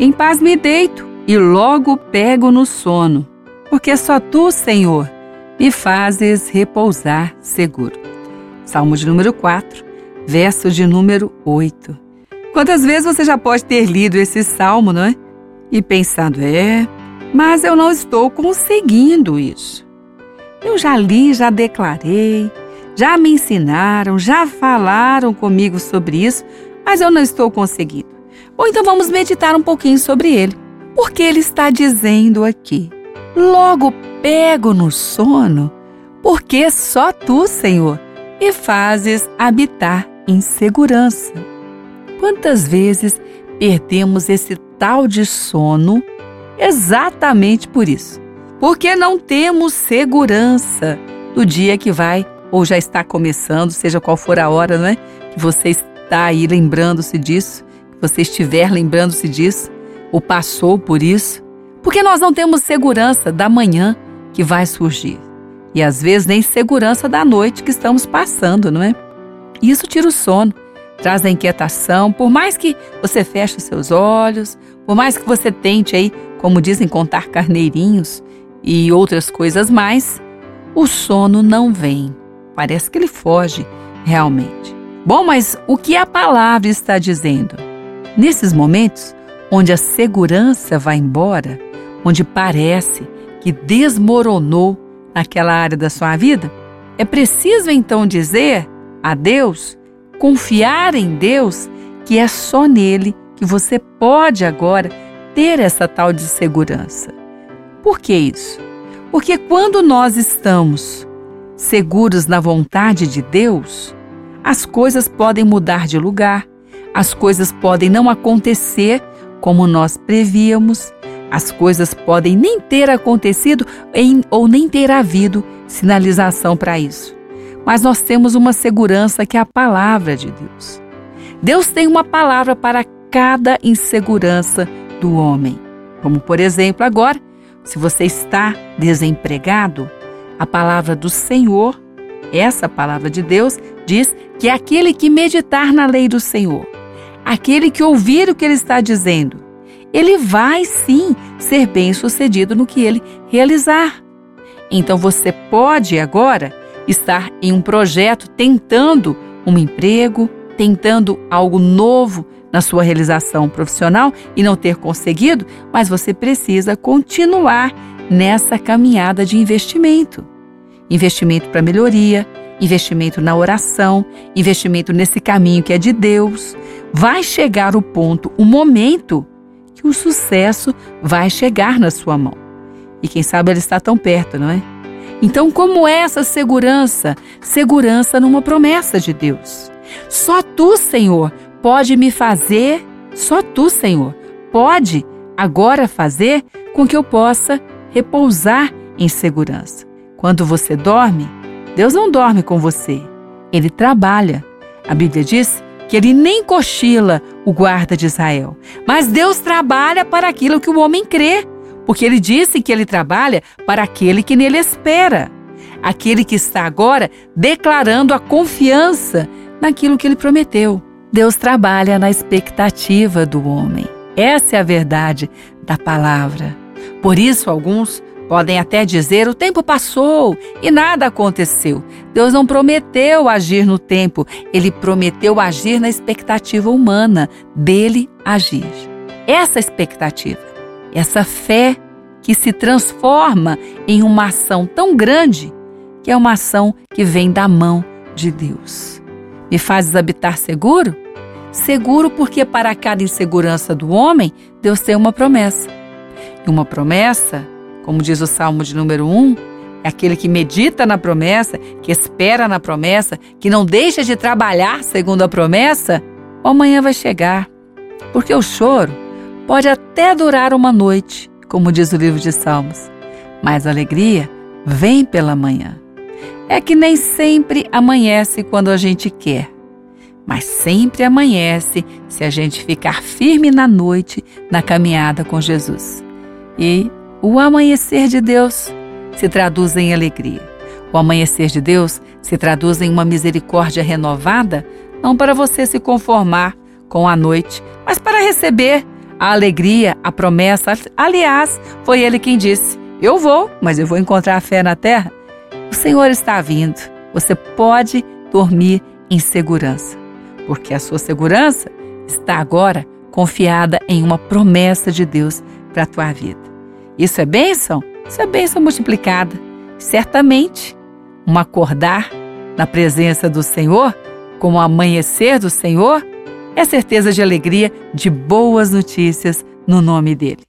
Em paz me deito e logo pego no sono, porque só tu, Senhor, me fazes repousar seguro. Salmo de número 4, verso de número 8. Quantas vezes você já pode ter lido esse salmo, não é? E pensando, é, mas eu não estou conseguindo isso. Eu já li, já declarei, já me ensinaram, já falaram comigo sobre isso, mas eu não estou conseguindo. Ou então vamos meditar um pouquinho sobre ele. Porque ele está dizendo aqui: Logo pego no sono, porque só tu, Senhor, me fazes habitar em segurança. Quantas vezes perdemos esse tal de sono exatamente por isso? Porque não temos segurança do dia que vai ou já está começando, seja qual for a hora, não é? Que você está aí lembrando-se disso, você estiver lembrando-se disso, ou passou por isso, porque nós não temos segurança da manhã que vai surgir. E às vezes nem segurança da noite que estamos passando, não é? Isso tira o sono traz a inquietação, por mais que você feche os seus olhos, por mais que você tente aí, como dizem, contar carneirinhos e outras coisas mais, o sono não vem. Parece que ele foge realmente. Bom, mas o que a palavra está dizendo? Nesses momentos onde a segurança vai embora, onde parece que desmoronou naquela área da sua vida, é preciso então dizer a Deus confiar em Deus, que é só nele que você pode agora ter essa tal de segurança. Por que isso? Porque quando nós estamos seguros na vontade de Deus, as coisas podem mudar de lugar, as coisas podem não acontecer como nós prevíamos, as coisas podem nem ter acontecido em, ou nem ter havido sinalização para isso mas nós temos uma segurança que é a palavra de Deus. Deus tem uma palavra para cada insegurança do homem. Como, por exemplo, agora, se você está desempregado, a palavra do Senhor, essa palavra de Deus, diz que é aquele que meditar na lei do Senhor, aquele que ouvir o que ele está dizendo, ele vai sim ser bem sucedido no que ele realizar. Então você pode agora estar em um projeto tentando um emprego, tentando algo novo na sua realização profissional e não ter conseguido, mas você precisa continuar nessa caminhada de investimento. Investimento para melhoria, investimento na oração, investimento nesse caminho que é de Deus. Vai chegar o ponto, o momento que o sucesso vai chegar na sua mão. E quem sabe ele está tão perto, não é? Então, como é essa segurança? Segurança numa promessa de Deus. Só tu, Senhor, pode me fazer, só tu, Senhor, pode agora fazer com que eu possa repousar em segurança. Quando você dorme, Deus não dorme com você, ele trabalha. A Bíblia diz que ele nem cochila o guarda de Israel, mas Deus trabalha para aquilo que o homem crê porque ele disse que ele trabalha para aquele que nele espera, aquele que está agora declarando a confiança naquilo que ele prometeu. Deus trabalha na expectativa do homem. Essa é a verdade da palavra. Por isso, alguns podem até dizer: o tempo passou e nada aconteceu. Deus não prometeu agir no tempo, ele prometeu agir na expectativa humana dele agir. Essa expectativa essa fé que se transforma em uma ação tão grande que é uma ação que vem da mão de Deus. Me fazes habitar seguro? Seguro porque para cada insegurança do homem, Deus tem uma promessa. E uma promessa, como diz o Salmo de número 1, é aquele que medita na promessa, que espera na promessa, que não deixa de trabalhar segundo a promessa, o amanhã vai chegar. Porque o choro pode até durar uma noite, como diz o livro de Salmos, mas a alegria vem pela manhã. É que nem sempre amanhece quando a gente quer, mas sempre amanhece se a gente ficar firme na noite na caminhada com Jesus. E o amanhecer de Deus se traduz em alegria. O amanhecer de Deus se traduz em uma misericórdia renovada, não para você se conformar com a noite, mas para receber a alegria, a promessa. Aliás, foi ele quem disse: Eu vou, mas eu vou encontrar a fé na terra. O Senhor está vindo. Você pode dormir em segurança, porque a sua segurança está agora confiada em uma promessa de Deus para a tua vida. Isso é bênção? Isso é bênção multiplicada. Certamente, um acordar na presença do Senhor, como o amanhecer do Senhor, é certeza de alegria, de boas notícias no nome dele.